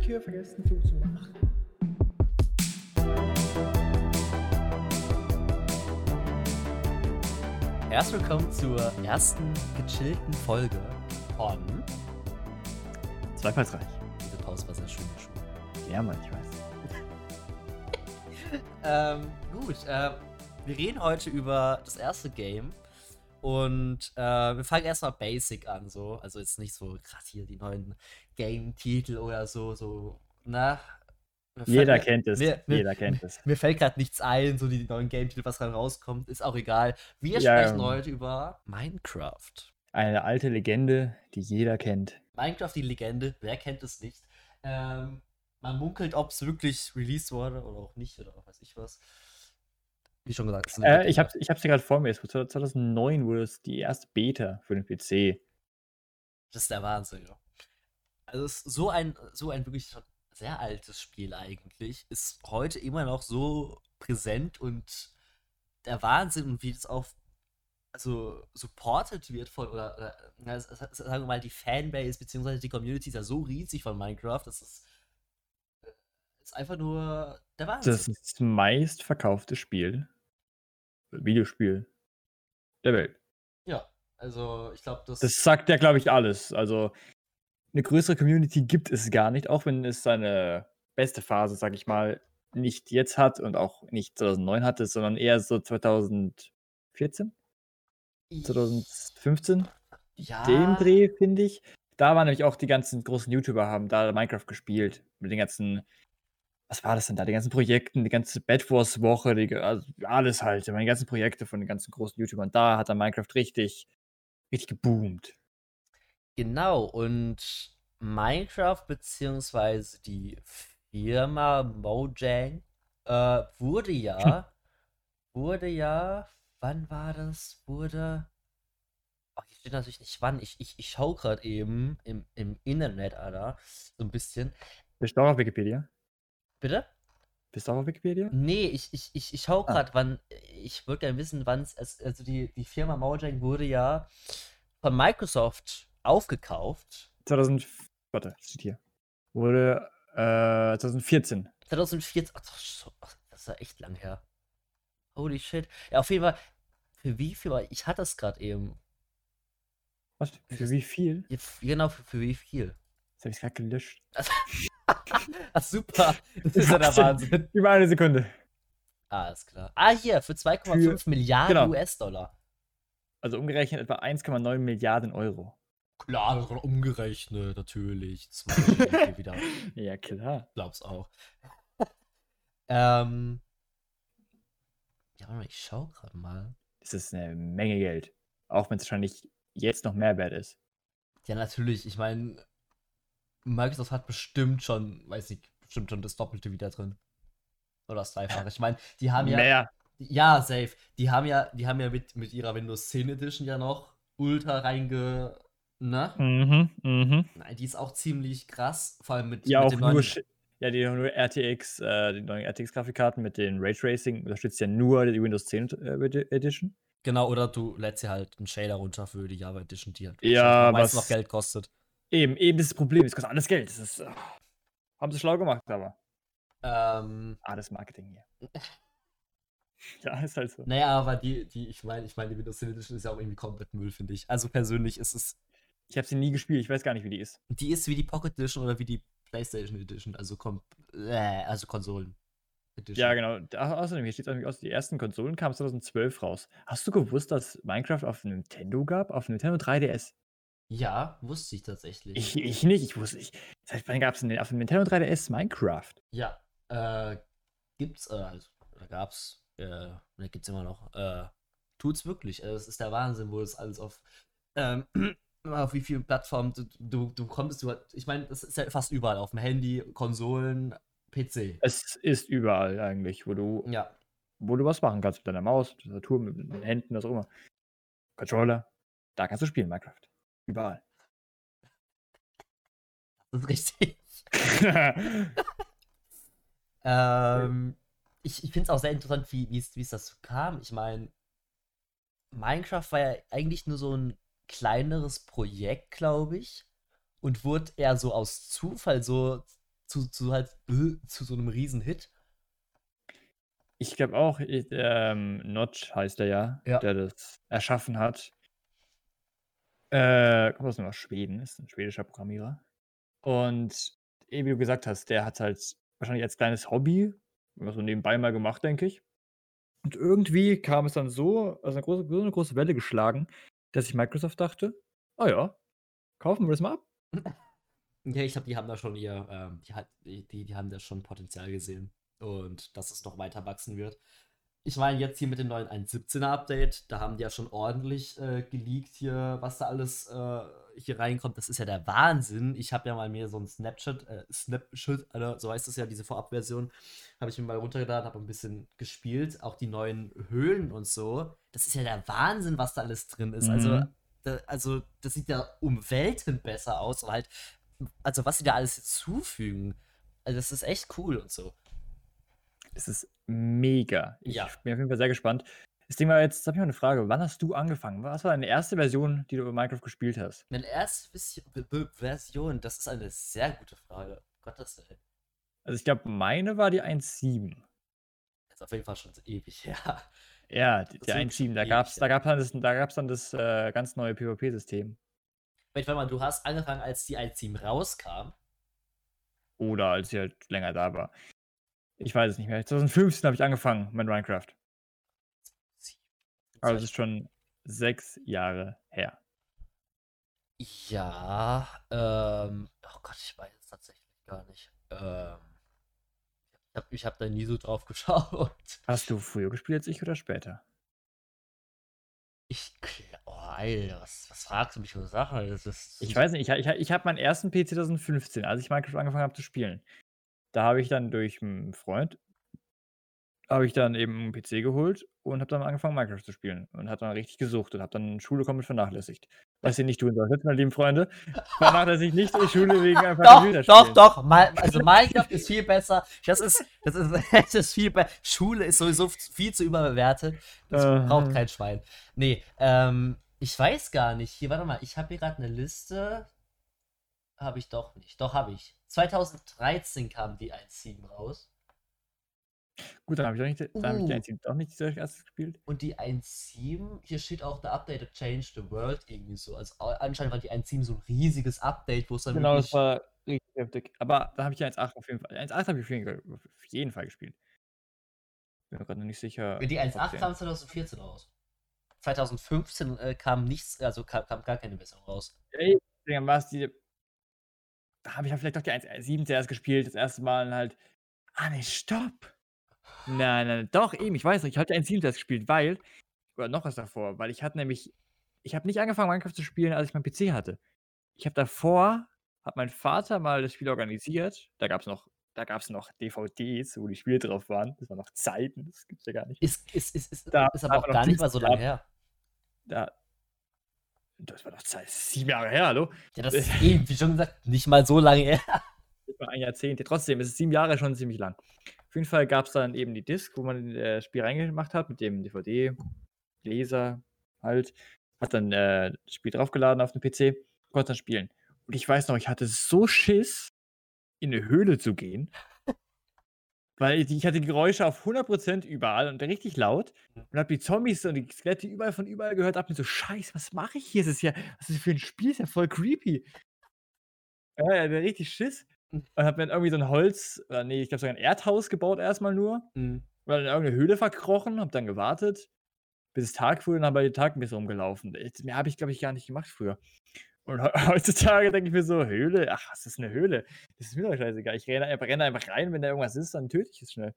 Tür vergessen zuzumachen. Herzlich willkommen zur ersten gechillten Folge von. Zweifelsreich. Diese Pause war sehr schön. Ja, Mann, ich weiß. ähm, gut, äh, wir reden heute über das erste Game. Und äh, wir fangen erstmal basic an, so. Also jetzt nicht so krass hier die neuen Game-Titel oder so, so, na. Jeder mir, kennt es. Mir, Jeder kennt es. Mir fällt gerade nichts ein, so die neuen Game-Titel, was gerade rauskommt, ist auch egal. Wir Ja, sprechen ähm. heute über Minecraft. Eine alte Legende, die jeder kennt. Minecraft, die Legende, wer kennt es nicht? Ähm, man munkelt, ob es wirklich released wurde oder auch nicht oder weiß ich was. Wie schon gesagt, Äh, ich habe ich hab's hier gerade vor mir. Es wurde 2009 wurde es die erste Beta für den PC. Das ist der Wahnsinn, ja. Also es ist so ein, so ein wirklich schon sehr altes Spiel eigentlich, ist heute immer noch so präsent und der Wahnsinn und wie es auch also supported wird von, oder, oder na, sagen wir mal, die Fanbase beziehungsweise die Community ist ja so riesig von Minecraft, das ist, äh, ist einfach nur der Wahnsinn. Das ist das meistverkaufte Spiel, Videospiel der Welt. ja, also ich glaube, das, Das sagt ja, glaube ich, alles. Also eine größere Community gibt es gar nicht, auch wenn es seine beste Phase, sag ich mal, nicht jetzt hat und auch nicht 2009 hatte, sondern eher so 2014, 2015. ja, dem Dreh, finde ich. Da waren nämlich auch die ganzen großen YouTuber, haben da Minecraft gespielt. Mit den ganzen, was war das denn da? Die ganzen Projekten, die ganze Bad Wars Woche, die, also alles halt, meine ganzen Projekte von den ganzen großen YouTubern. Da hat dann Minecraft richtig, richtig geboomt. Genau, und Minecraft beziehungsweise die Firma Mojang äh, wurde ja, wurde ja, wann war das? Wurde, oh, hier steht natürlich nicht wann, ich, ich, ich schau gerade eben im, im Internet, Alter, so ein bisschen. Du auch auf Wikipedia? Bitte? Bist du auch auf Wikipedia? Nee, ich, ich, ich, ich schau Ah. gerade, wann, ich würde gerne wissen, wann es, also die, die Firma Mojang wurde ja von Microsoft aufgekauft. 2000, warte, steht hier. Wurde äh, 2014. 2014, ach, das ist ja echt lang her. Holy shit. Ja, auf jeden Fall, für wie viel, war- ich hatte es gerade eben. Was? Für wie viel? Ja, Genau, für, für wie viel? Das habe ich gerade gelöscht. Ach, super. Das ist ja der Wahnsinn. Über eine Sekunde. Ist klar. Ah, hier, für 2,5 Milliarden genau. US-Dollar. Also umgerechnet etwa 1,9 Milliarden Euro. Klar, das umgerechnet, natürlich. Wahrscheinlich wieder. Ja, klar. Glaub's auch. ähm. Ja, ich schau gerade mal. Das ist eine Menge Geld. Auch wenn es wahrscheinlich jetzt noch mehr wert ist. Ja, natürlich. Ich meine, Microsoft hat bestimmt schon, weiß ich, bestimmt schon das Doppelte wieder drin. Oder das Dreifache. Ich meine, die haben ja. Mehr. Ja, safe. Die haben ja, die haben ja mit, mit ihrer Windows 10 Edition ja noch ultra reinge. Ne? Mhm, mhm. Nein, die ist auch ziemlich krass. Vor allem mit, Ja, mit auch nur, neuen. ja, die haben nur RTX, äh, die neuen RTX-Grafikkarten mit den Raytracing unterstützt ja nur die Windows 10 äh, Edi- Edition. Genau, oder du lädst dir halt einen Shader runter für die Java Edition, die halt Ja, meistens was- noch Geld kostet. Eben, eben das ist das Problem. Es kostet alles Geld. Das ist, äh, haben sie schlau gemacht, aber. Ähm, Ah, das Marketing hier. ja, ist halt so. naja, aber die, die, ich meine, ich meine, die Windows 10 Edition ist ja auch irgendwie komplett Müll, finde ich. Also persönlich ist es Ich habe sie nie gespielt. Ich weiß gar nicht, wie die ist. Die ist wie die Pocket Edition oder wie die PlayStation Edition, also, kom äh, also Konsolen. Edition. Ja, genau. Außerdem, hier steht es aus, die ersten Konsolen kamen 2012 raus. Hast du gewusst, dass Minecraft auf Nintendo gab? Auf Nintendo 3DS? Ja, wusste ich tatsächlich. Ich, ich nicht, ich wusste nicht. Seit wann gab es denn auf dem Nintendo 3DS Minecraft? Ja, äh, gibt's, äh, also, oder gab's, äh, oder gibt's immer noch, äh, tut's wirklich. Also, es ist der Wahnsinn, wo es alles auf, ähm, auf wie vielen Plattformen du, du, du kommst, du, ich meine, das ist ja fast überall, auf dem Handy, Konsolen, PC. Es ist überall eigentlich, wo du, Ja, wo du was machen kannst mit deiner Maus, mit Tastatur, mit den Händen, was auch immer. Controller. Da kannst du spielen, Minecraft. Überall. das ist richtig. Ähm, ich ich finde es auch sehr interessant, wie wie es wie es dazu kam. Ich meine, Minecraft war ja eigentlich nur so ein kleineres Projekt, glaube ich. Und wurde eher so aus Zufall so zu, zu halt äh, zu so einem Riesenhit. Ich glaube auch, ich, ähm, Notch heißt er ja, Ja. der das erschaffen hat. Äh, kommt aus aus Schweden, ist ein schwedischer Programmierer. Und wie du gesagt hast, der hat halt wahrscheinlich als kleines Hobby, so nebenbei mal gemacht, denke ich. Und irgendwie kam es dann so, also eine große, so eine große Welle geschlagen, dass sich Microsoft dachte, oh ja, kaufen wir das mal ab. Ja, ich glaube, die haben da schon ihr, ähm, die, die die haben da schon Potenzial gesehen. Und dass es noch weiter wachsen wird. Ich meine, jetzt hier mit dem neuen 1.17er Update, da haben die ja schon ordentlich äh, geleakt hier, was da alles äh, hier reinkommt. Das ist ja der Wahnsinn. Ich habe ja mal mir so ein Snapchat, äh, Snapchat, Alter, so heißt es ja, diese Vorabversion, habe ich mir mal runtergeladen, habe ein bisschen gespielt. Auch die neuen Höhlen und so. Das ist ja der Wahnsinn, was da alles drin ist. Also, Mhm. da, also, das sieht ja um Welten besser aus. Und halt, also, was sie da alles hinzufügen. Also, das ist echt cool und so. Es ist mega. Ich Ja. bin auf jeden Fall sehr gespannt. Das Ding war jetzt, jetzt habe ich mal eine Frage. Wann hast du angefangen? Was war deine erste Version, die du über Minecraft gespielt hast? Meine erste Version, das ist eine sehr gute Frage. Gottes Willen. Also ich glaube, meine war die 1.7. Das ist auf jeden Fall schon ewig her. Ja, die- Das ist 1.7. Da gab es da gab's dann das, da gab's dann das äh, ganz neue PvP-System. Warte mal, du hast angefangen, als die 1.7 rauskam. Oder als ich halt länger da war. Ich weiß es nicht mehr. 2015 habe ich angefangen mit Minecraft. Also es ist schon sechs Jahre her. Ja, ähm, oh Gott, ich weiß es tatsächlich gar nicht. Ähm, ich habe ich hab da nie so drauf geschaut. Hast du früher gespielt als ich oder später? Ich, oh, Alter, was, was fragst du mich für Sachen? Das ist, Ich weiß nicht, ich, ich, ich habe meinen ersten PC 2015, als ich Minecraft angefangen habe zu spielen. Da habe ich dann durch einen Freund, habe ich dann eben einen PC geholt und habe dann angefangen Minecraft zu spielen und habe dann richtig gesucht und habe dann Schule komplett vernachlässigt. Was ihr nicht tun solltet, meine lieben Freunde. Vernachlässigt nicht die Schule wegen einfach Doch, Computerspielen. doch, doch. Also Minecraft ist viel besser. Das ist, das ist, das ist viel besser. Schule ist sowieso viel zu überbewertet. Das Äh. braucht kein Schwein. Nee, ähm, ich weiß gar nicht. Hier, warte mal, ich habe hier gerade eine Liste. Habe ich doch nicht. Doch, habe ich. 2013 kam die 1.7 raus. Gut, dann habe ich, doch nicht, dann hab ich die Uh. 1.7 auch nicht als erstes gespielt. Und die 1.7, hier steht auch, the updated change the world irgendwie so. Also anscheinend war die 1.7 so ein riesiges Update, wo es dann Genau, das war richtig heftig. Aber da habe ich die 1.8 auf jeden Fall. 1.8 habe ich auf jeden, Fall gespielt. Bin mir gerade noch nicht sicher. Die ob 1.8 den- kam 2014 raus. 2015 äh, kam nichts, also kam, kam gar keine Version raus. Ey, dann war es die. Da habe ich ja vielleicht doch die 1.7 zuerst gespielt, das erste Mal und halt. Ah, ne, stopp! Nein, nein, doch, eben, ich weiß noch, ich habe die 1.7 zuerst gespielt, weil. Oder noch was davor, weil ich hatte nämlich. Ich habe nicht angefangen, Minecraft zu spielen, als ich meinen PC hatte. Ich habe davor, hat mein Vater mal das Spiel organisiert. Da gab es noch, da gab's noch DVDs, wo die Spiele drauf waren. Das waren noch Zeiten, das gibt's ja gar nicht. Ist, ist, ist, ist, Da ist aber auch gar nicht mal so lange her. Da, das war doch Zeit, sieben Jahre her, hallo? Ja, das ist eben, wie schon gesagt, nicht mal so lange her. nicht mal ein Jahrzehnt. Ja, Trotzdem, es ist sieben Jahre schon ziemlich lang. Auf jeden Fall gab es dann eben die Disc, wo man äh, das Spiel reingemacht hat mit dem DVD-Leser halt. Hat dann äh, das Spiel draufgeladen auf den PC, konnte dann spielen. Und ich weiß noch, ich hatte so Schiss, in eine Höhle zu gehen. Weil ich ich hatte die Geräusche auf 100% überall und richtig laut. Und habe die Zombies und die Skelette überall von überall gehört. Hab mir so, Scheiße, was mache ich hier? Das ist ja, was ist das für ein Spiel? Das ist ja voll creepy. Ja, ja, der richtig Schiss. Und hab mir dann irgendwie so ein Holz, oder nee, ich glaube sogar ein Erdhaus gebaut erstmal nur. Mhm. War dann in irgendeine Höhle verkrochen, hab dann gewartet, bis es Tag wurde und dann bei den Tag ein bisschen rumgelaufen. Mehr habe ich, glaube ich, gar nicht gemacht früher. Und he- heutzutage denke ich mir so, Höhle? Ach, was ist eine Höhle? Das ist mir doch scheißegal. Ich renne, einfach- renne einfach rein, wenn da irgendwas ist, dann töte ich es schnell.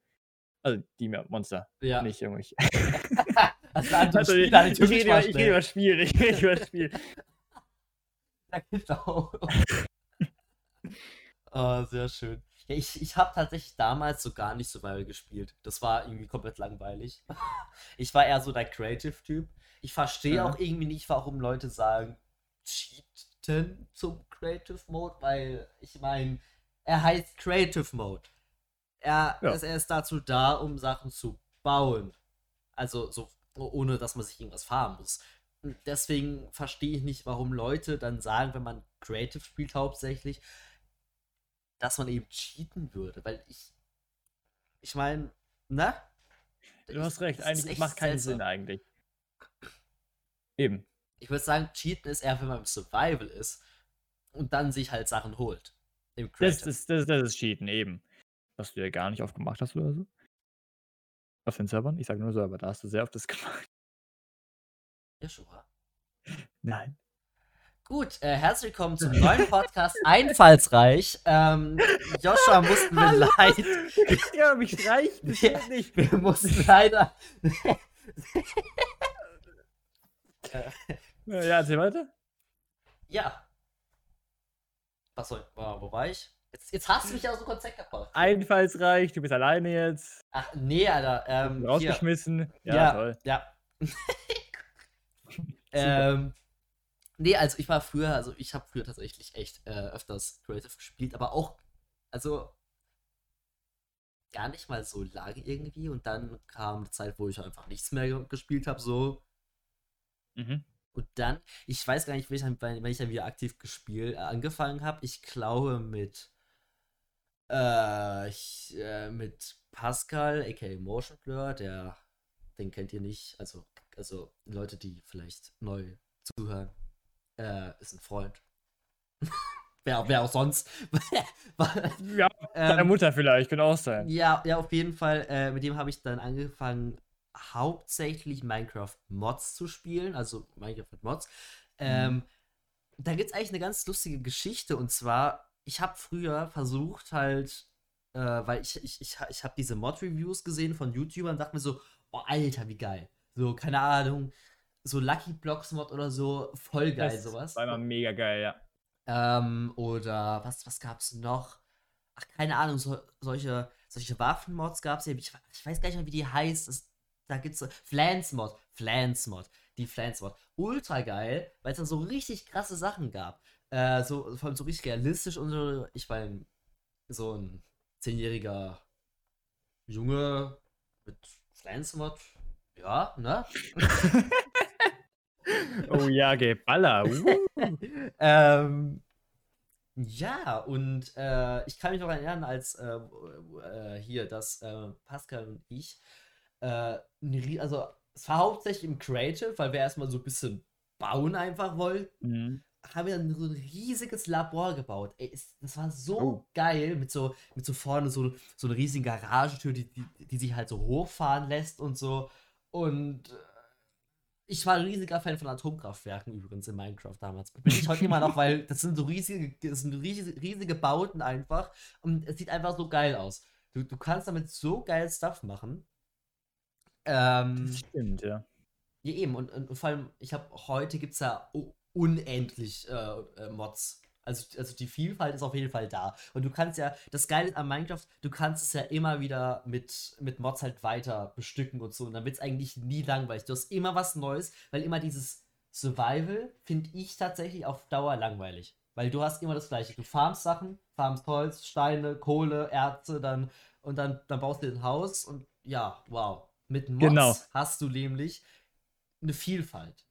Also die Monster, Ja. nicht irgendwelche. Also, an den ich, Tisch rede über, ich rede über das Spiel, ich rede über das Spiel. Ja, genau. oh, sehr schön. Ja, ich ich habe tatsächlich damals so gar nicht Survival gespielt. Das war irgendwie komplett langweilig. Ich war eher so der Creative-Typ. Ich verstehe Ja. auch irgendwie nicht, warum Leute sagen, cheaten zum Creative Mode, weil ich meine, er heißt Creative Mode. Er, Ja. ist, er ist dazu da, um Sachen zu bauen. Also so ohne dass man sich irgendwas farmen muss. Deswegen verstehe ich nicht, warum Leute dann sagen, wenn man Creative spielt hauptsächlich, dass man eben cheaten würde. Weil ich, ich meine, ne? Du hast recht, eigentlich macht keinen seltsam. Sinn eigentlich. Eben. Ich würde sagen, cheaten ist eher, wenn man im Survival ist und dann sich halt Sachen holt. Im Das, ist, das, das ist Cheaten, eben. Was du ja gar nicht oft gemacht hast oder so. Auf den Servern? Ich sage nur Server, da hast du sehr oft das gemacht. Joshua. Nein. Gut, äh, herzlich willkommen zum neuen Podcast Einfallsreich. Ähm, Joshua mussten wir leid. ja, mich reicht das Wir- nicht. Wir mussten leider. Ja, erzähl weiter. Ja. Was soll. Wo, war ich? Jetzt, jetzt hast du mich aus dem Konzept gebracht. Einfallsreich, du bist alleine jetzt. Ach, nee, Alter. Ähm. Rausgeschmissen. Ja, Ja, toll. Ja. ähm, nee, also ich war früher, also ich habe früher tatsächlich echt äh, öfters Creative gespielt, aber auch, also gar nicht mal so lange irgendwie und dann kam eine Zeit, wo ich einfach nichts mehr ge- gespielt habe, so. Mhm. Und dann, ich weiß gar nicht, wenn ich dann, wenn ich dann wieder aktiv gespielt, äh, angefangen habe, ich glaube mit, äh, ich, äh, mit Pascal, aka Motion Blur, der, den kennt ihr nicht, also, also Leute, die vielleicht neu zuhören, äh, ist ein Freund. wer, wer auch sonst. Ja, deine ähm, Mutter vielleicht, könnte auch sein. ja, ja, auf jeden Fall. Äh, mit dem habe ich dann angefangen, hauptsächlich Minecraft-Mods zu spielen, also Minecraft mit Mods. Ähm, Da gibt es eigentlich eine ganz lustige Geschichte und zwar, ich habe früher versucht halt, äh, weil ich, ich, ich, ich habe diese Mod-Reviews gesehen von YouTubern und dachte mir so, oh Alter, wie geil. So, keine Ahnung, so Lucky Blocks Mod oder so, voll geil Das sowas. War immer mega geil, ja. Ähm, oder was, was gab's noch? Ach, keine Ahnung, so, solche, solche Waffenmods gab's ja. Ich, ich weiß gar nicht mehr, wie die heißt. Das, da gibt's so Flans-Mod, Flans-Mod, die Flans-Mod. Ultra geil, weil es da so richtig krasse Sachen gab. Äh, so, vor allem so richtig realistisch und so. Ich meine, so ein zehnjähriger Junge mit Flans-Mod, ja, ne? Oh ja, Geballer. Uh. ähm, ja, und äh, ich kann mich noch erinnern, als äh, äh, hier, dass äh, Pascal und ich, äh, also es war hauptsächlich im Creative, weil wir erstmal so ein bisschen bauen einfach wollten, Mhm. haben wir dann so ein riesiges Labor gebaut. Ey, es, das war so Oh. geil, mit so, mit so vorne so, so einer riesigen Garagentür, die, die, die sich halt so hochfahren lässt und so. Und äh, ich war ein riesiger Fan von Atomkraftwerken übrigens in Minecraft damals. Bin ich heute immer noch, weil das sind so riesige, das sind riesige, riesige Bauten einfach. Und es sieht einfach so geil aus. Du, du kannst damit so geil Stuff machen. Ähm, Das stimmt, ja. ja, eben. Und, und vor allem, ich habe heute gibt es ja unendlich äh, äh, Mods. Also, also die Vielfalt ist auf jeden Fall da. Und du kannst ja, das Geile an Minecraft, du kannst es ja immer wieder mit, mit Mods halt weiter bestücken und so. Und dann wird es eigentlich nie langweilig. Du hast immer was Neues, weil immer dieses Survival finde ich tatsächlich auf Dauer langweilig. Weil du hast immer das Gleiche. Du farmst Sachen, farmst Holz, Steine, Kohle, Erze, dann und dann, dann baust du dir ein Haus und ja, wow. Mit Mods Genau. hast du nämlich eine Vielfalt.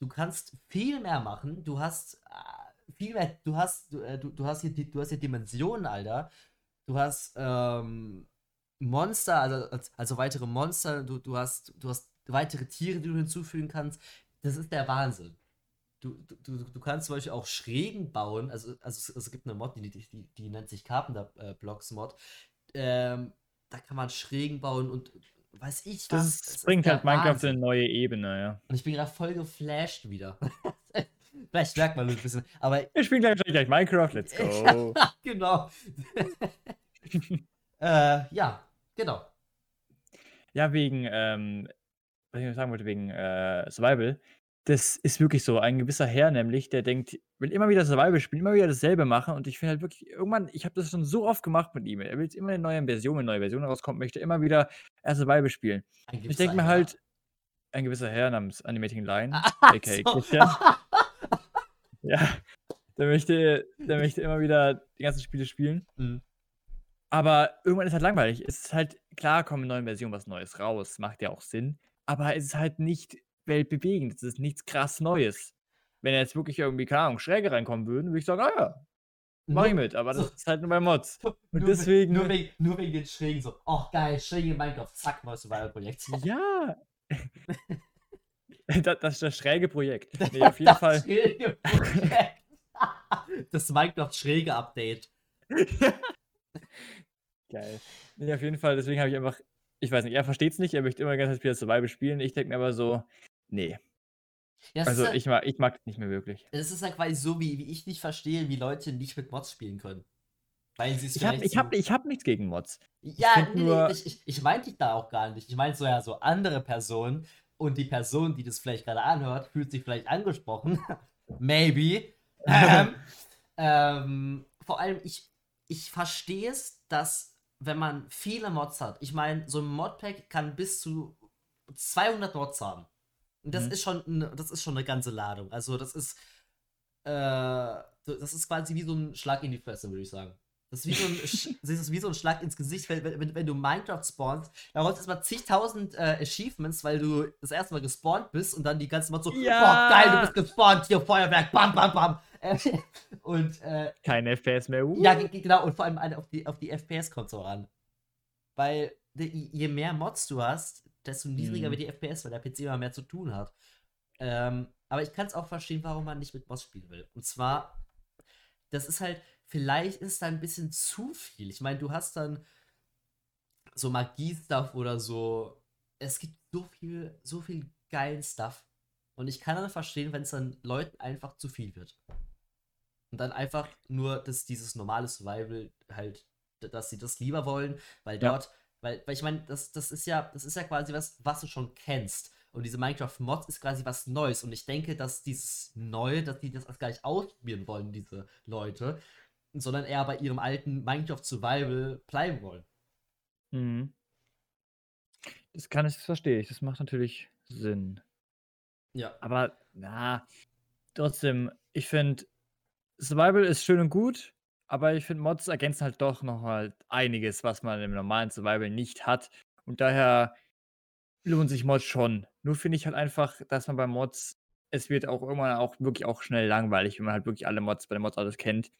Du kannst viel mehr machen. Du hast äh, viel mehr. Du hast, du, äh, du, hast hier, die- du hast hier Dimensionen, Alter. Du hast ähm, Monster, also, als- also weitere Monster. Du, du hast, du hast weitere Tiere, die du hinzufügen kannst. Das ist der Wahnsinn. Du, du, du, du kannst zum Beispiel auch Schrägen bauen. Also, also es, es gibt eine Mod, die, die, die, die nennt sich Carpenter äh, Blocks Mod. Ähm, da kann man Schrägen bauen und weiß ich was. Das ist bringt halt Minecraft Wahnsinn. in eine neue Ebene, ja. Und ich bin gerade voll geflasht wieder. Vielleicht merkt man das ein bisschen. Aber Wir spielen gleich, gleich Minecraft, let's go. genau. äh, ja, genau. Ja, wegen, ähm, was ich noch sagen wollte, wegen äh, Survival. Das ist wirklich so. Ein gewisser Herr nämlich, der denkt, will immer wieder Survival spielen, immer wieder dasselbe machen. Und ich finde halt wirklich, irgendwann, ich habe das schon so oft gemacht mit ihm. Er will jetzt immer eine neue Version, wenn eine neue Version rauskommt, möchte immer wieder äh, Survival spielen. Ich denke mir halt, ein gewisser Herr namens Animating Lion, Ach aka so. Christian, ja, der möchte, der möchte immer wieder die ganzen Spiele spielen. Mhm. Aber irgendwann ist halt langweilig. Es ist halt, klar kommen in neuen Versionen was Neues raus, macht ja auch Sinn. aber es ist halt nicht weltbewegend. Es ist nichts krass Neues. Wenn jetzt wirklich irgendwie, keine Ahnung, Schräge reinkommen würden, würde ich sagen, ah ja, mach ich mit. Aber das ist halt nur bei Mods. Und nur, deswegen- Nur wegen, nur wegen den Schrägen so. Oh, geil, Schräge in Minecraft. Zack, neues Survival-Projekt. Ja. das, das ist das schräge Projekt. Nee, auf jeden das Fall. schräge Projekt. das Minecraft-Schräge-Update. Geil. Nee, auf jeden Fall, deswegen habe ich einfach, ich weiß nicht, er versteht es nicht, er möchte immer ganz wieder Survival spielen. Ich denke mir aber so, nee. Ja, Also ist halt, ich mag, ich mag es nicht mehr wirklich. es ist halt quasi so, wie, wie ich nicht verstehe, wie Leute nicht mit Mods spielen können. Weil sie es Ich habe ich hab, so- ich hab nichts gegen Mods. Ja, find nee, nur- ich, ich, ich meinte da auch gar nicht. Ich meinte so ja so andere Personen und die Person, die das vielleicht gerade anhört, fühlt sich vielleicht angesprochen. Maybe. Ähm, ähm, vor allem, ich, ich verstehe es, dass wenn man viele Mods hat, ich meine, so ein Modpack kann bis zu 200 Mods haben. Und das Mhm. ist schon, eine- das ist schon eine ganze Ladung. Also das ist, äh, das ist quasi wie so ein Schlag in die Fresse, würde ich sagen. Das ist wie so ein, das ist wie so ein Schlag ins Gesicht, wenn, wenn, wenn du Minecraft spawnst. Da rollst du erstmal zigtausend äh, Achievements, weil du das erste Mal gespawnt bist und dann die ganze Mal so, Ja. boah, geil, du bist gespawnt, hier Feuerwerk, bam, bam, bam. Und äh, Kein FPS mehr. Uh. ja, ge- ge- genau, und vor allem auf die, auf die FPS kommt so ran. Weil je mehr Mods du hast, desto niedriger Mhm. wird die FPS, weil der PC immer mehr zu tun hat. Ähm, aber ich kann es auch verstehen, warum man nicht mit Mods spielen will. Und zwar, das ist halt, vielleicht ist da ein bisschen zu viel. Ich meine, du hast dann so Magie-Stuff oder so. Es gibt so viel, so viel geilen Stuff. Und ich kann dann verstehen, wenn es dann Leuten einfach zu viel wird. Und dann einfach nur das, dieses normale Survival halt, dass sie das lieber wollen, weil Ja. dort, weil, weil ich meine, das, das ist ja, das ist ja quasi was, was du schon kennst. Und diese Minecraft-Mods ist quasi was Neues. Und ich denke, dass dieses Neue, dass die das gar nicht ausprobieren wollen, diese Leute, sondern eher bei ihrem alten Minecraft Survival bleiben wollen. Mhm. Das kann ich, das verstehe ich. Das macht natürlich Sinn. Ja. Aber, na, trotzdem, ich finde, Survival ist schön und gut, aber ich finde, Mods ergänzen halt doch noch halt einiges, was man im normalen Survival nicht hat. Und daher lohnt sich Mods schon. Nur finde ich halt einfach, dass man bei Mods, es wird auch irgendwann auch wirklich auch schnell langweilig, wenn man halt wirklich alle Mods bei den Mods alles kennt.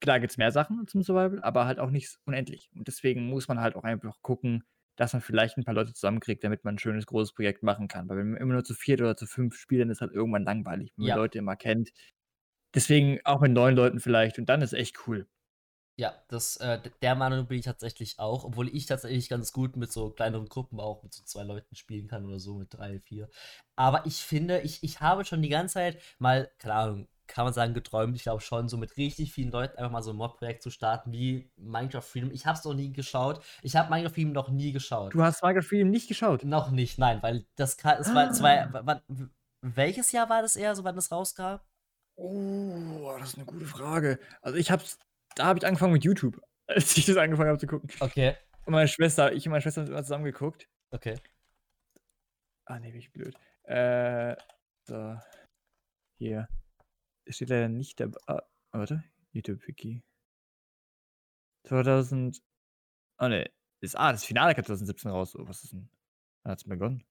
Klar gibt es mehr Sachen zum Survival, aber halt auch nicht unendlich. Und deswegen muss man halt auch einfach gucken, dass man vielleicht ein paar Leute zusammenkriegt, damit man ein schönes, großes Projekt machen kann. Weil wenn man immer nur zu viert oder zu fünf spielt, dann ist halt irgendwann langweilig, wenn man Ja. Leute immer kennt. Deswegen auch mit neuen Leuten vielleicht. Und dann ist echt cool. Ja, das, äh, der Meinung bin ich tatsächlich auch, obwohl ich tatsächlich ganz gut mit so kleineren Gruppen auch mit so zwei Leuten spielen kann oder so, mit drei, vier. Aber ich finde, ich, ich habe schon die ganze Zeit mal, keine Ahnung, kann man sagen, geträumt, ich glaube schon, so mit richtig vielen Leuten einfach mal so ein Mod-Projekt zu starten wie Minecraft Freedom. Ich habe es noch nie geschaut. Ich habe Minecraft Freedom noch nie geschaut. Du hast Minecraft Freedom nicht geschaut. Noch nicht, nein, weil das kann, es war, zwei, Ah. wann, welches Jahr war das eher, so wann das rauskam? Oh, das ist eine gute Frage. Also ich hab's, da habe ich angefangen mit YouTube, als ich das angefangen habe zu gucken. Okay, Und meine Schwester, ich und meine Schwester haben immer zusammen geguckt. okay. Ah, nee, bin ich blöd. Äh, so. Hier. Es steht leider nicht dabei. Ah, warte. YouTube-Wiki. 2000. Ah, ne. Ist, ah, das Finale kam 2017 raus. Oh, was ist denn? Wann hat's begonnen?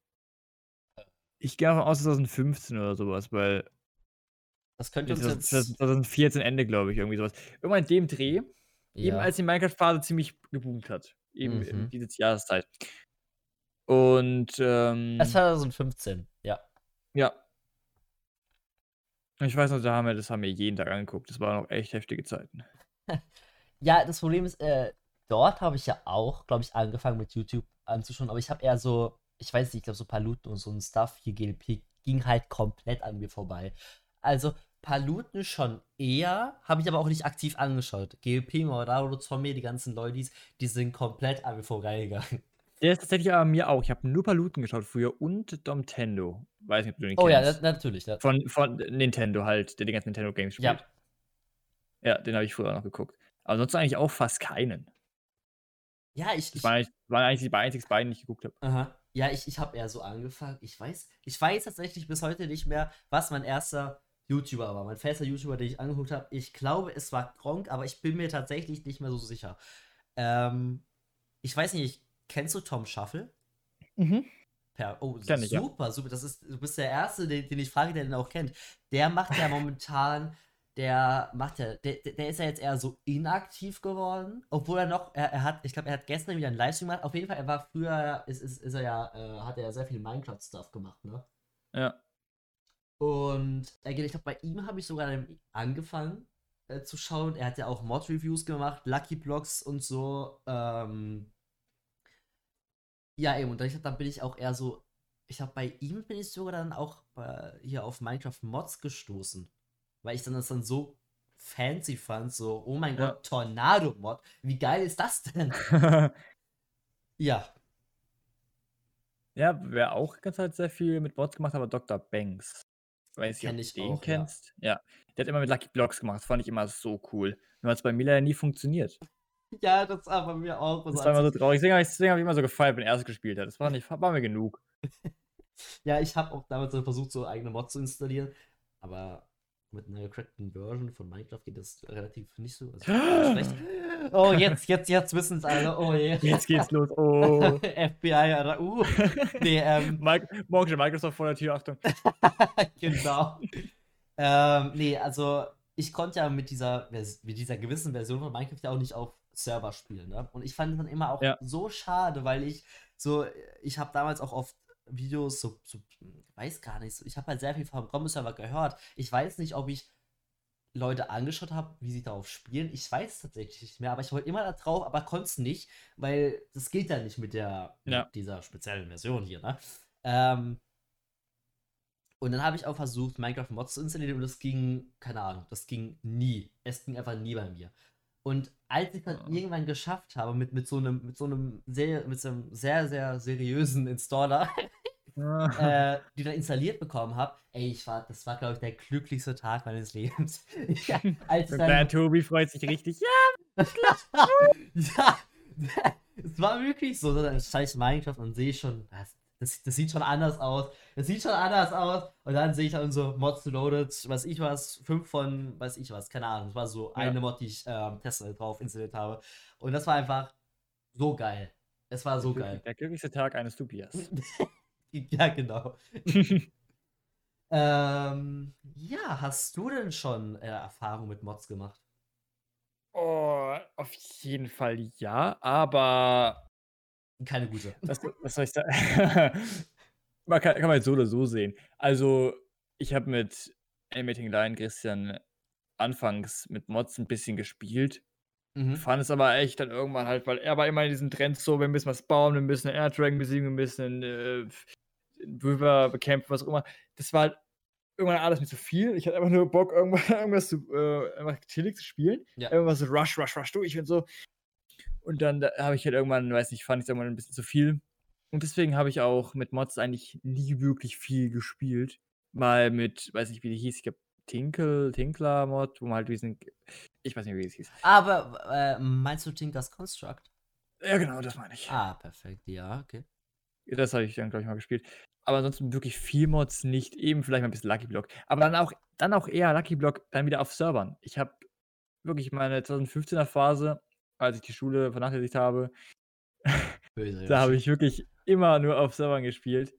Ich gehe davon aus 2015 oder sowas, weil Das könnte uns 2000 jetzt. 2014 Ende, glaube ich, irgendwie sowas. Irgendwann in dem Dreh, eben Ja. als die Minecraft-Phase ziemlich geboomt hat. Eben in Mhm. diese Jahreszeit. Und, ähm, Es war 2015, ja. ja. Ich weiß noch, da haben wir, das haben wir jeden Tag angeguckt. Das waren noch echt heftige Zeiten. Ja, das Problem ist, äh, dort habe ich ja auch, glaube ich, angefangen mit YouTube anzuschauen, aber ich habe eher so, ich weiß nicht, ich glaube, so Paluten und so ein Stuff, hier GLP, ging halt komplett an mir vorbei. Also, Paluten schon eher, habe ich aber auch nicht aktiv angeschaut. GLP, Morado, Zombie, die ganzen Leute, die sind komplett an mir vorbeigegangen. Der ist tatsächlich aber mir auch. Ich habe nur Paluten geschaut früher und Domtendo. Weiß nicht, ob du den Oh ja, kennst. na, natürlich. Ja. Von, von Nintendo halt, der die ganzen Nintendo-Games Ja. spielt. Ja, den habe ich früher auch noch geguckt. Aber sonst eigentlich auch fast keinen. Ja, ich, Das waren, eigentlich, waren eigentlich die einzigen beiden, die ich geguckt habe. Aha. Ja, ich, ich habe eher so angefangen. Ich weiß, ich weiß tatsächlich bis heute nicht mehr, was mein erster YouTuber war. Mein erster YouTuber, den ich angeguckt habe. Ich glaube, es war Gronk, aber ich bin mir tatsächlich nicht mehr so sicher. Ähm, ich weiß nicht, kennst du Tom Shuffle? Mhm. Per oh, Kenn ich, ja. super, super. Das ist, du bist der Erste, den, den ich frage, der den auch kennt. Der macht ja momentan, der macht ja, der, der ist ja jetzt eher so inaktiv geworden, obwohl er noch, er, er hat, ich glaube, er hat gestern wieder einen Livestream gemacht. Auf jeden Fall, er war früher, ist, ist, ist er ja, äh, hat er ja sehr viel Minecraft-Stuff gemacht, ne? Ja. Und äh, ich glaube, bei ihm habe ich sogar dann angefangen äh, zu schauen. Er hat ja auch Mod-Reviews gemacht, Lucky Blocks und so. Ähm, ja, eben, und dann, ich glaub, dann bin ich auch eher so. Ich habe bei ihm bin ich sogar dann auch äh, hier auf Minecraft Mods gestoßen. Weil ich dann das dann so fancy fand, so, oh mein Ja. Gott, Tornado-Mod. Wie geil ist das denn? ja, ja, wer auch ganz halt sehr viel mit Mods gemacht hat, war Dr. Banks. Weiß nicht, Kenn ich du den auch, ja. kennst. Ja. Der hat immer mit Lucky Blocks gemacht. Das fand ich immer so cool. Nur hat es bei mir leider nie funktioniert. ja, das war bei mir auch. Das war immer so traurig. Deswegen habe ich, deswegen hab ich immer so gefeiert, wenn er es gespielt hat. Das war, nicht, war mir genug. Ja, ich habe auch damals versucht, so eigene Mods zu installieren, aber mit einer gecrackten Version von Minecraft geht das relativ nicht so. Also schlecht. Oh, jetzt, jetzt, jetzt wissen es alle. Oh je. Jetzt geht's los. Oh. FBI oder U. Nee, ähm, Mike, morgen steht Microsoft vor der Tür. Achtung. genau. ähm, nee, also ich konnte ja mit dieser, mit dieser gewissen Version von Minecraft ja auch nicht auf Server spielen. Ne? Und ich fand es dann immer auch Ja. so schade, weil ich so, ich habe damals auch oft Videos, so, so weiß gar nicht, so, ich habe halt sehr viel vom Combo-Server gehört. Ich weiß nicht, ob ich Leute angeschaut habe, wie sie darauf spielen. Ich weiß es tatsächlich nicht mehr, aber ich wollte immer da drauf, aber konnte es nicht, weil das geht ja nicht mit der Ja. mit dieser speziellen Version hier, ne? Ähm, und dann habe ich auch versucht, Minecraft Mods zu installieren und das ging, keine Ahnung, das ging nie. Es ging einfach nie bei mir. Und als ich dann Ah. irgendwann geschafft habe, mit, mit so einem, mit so einem sehr, mit so einem sehr, sehr seriösen Installer, äh, die dann installiert bekommen habe, ey, ich war, das war, glaube ich, der glücklichste Tag meines Lebens. ja, als Der dann, kleine Tobi freut sich richtig. Ja, ja, es war wirklich so. Dann schaue ich Minecraft und sehe schon, das, das, das sieht schon anders aus. Das sieht schon anders aus. Und dann sehe ich dann so Mods loaded, weiß ich was, fünf von, weiß ich was, keine Ahnung. Das war so Ja. eine Mod, die ich ähm, Tesla drauf installiert habe. Und das war einfach so geil. Es war so geil. Der glücklichste Tag eines Tobias. ja, genau. ähm, ja, hast du denn schon äh, Erfahrung mit Mods gemacht? Oh, auf jeden Fall ja, aber Keine gute. was, was soll ich sagen? man kann, kann man jetzt so oder so sehen. Also, ich habe mit Animating Lion Christian anfangs mit Mods ein bisschen gespielt. Mhm. Fand es aber echt dann irgendwann halt, weil er war immer in diesem Trend so, wir müssen was bauen, wir müssen Air Dragon besiegen, wir müssen äh, Wither bekämpfen, was auch immer. Das war halt irgendwann alles mit zu viel. Ich hatte einfach nur Bock, irgendwann, irgendwas zu, äh, einfach chillig zu spielen. Ja. Irgendwas so Rush, Rush, Rush durch und so. Und dann da habe ich halt irgendwann, weiß nicht, fand ich es irgendwann ein bisschen zu viel. Und deswegen habe ich auch mit Mods eigentlich nie wirklich viel gespielt. Mal mit, weiß nicht, wie die hieß, ich glaube Tinkle, Tinkler-Mod, wo man halt diesen, ich weiß nicht, wie es hieß. Aber äh, meinst du Tinker's Construct? Ja, genau, das meine ich. Ah, perfekt, ja, okay. Das habe ich dann, glaube ich, mal gespielt. Aber ansonsten wirklich viel Mods nicht. Eben vielleicht mal ein bisschen Lucky Block. Aber dann auch, dann auch eher Lucky Block dann wieder auf Servern. Ich habe wirklich meine 2015er Phase, als ich die Schule vernachlässigt habe, da habe ich wirklich immer nur auf Servern gespielt.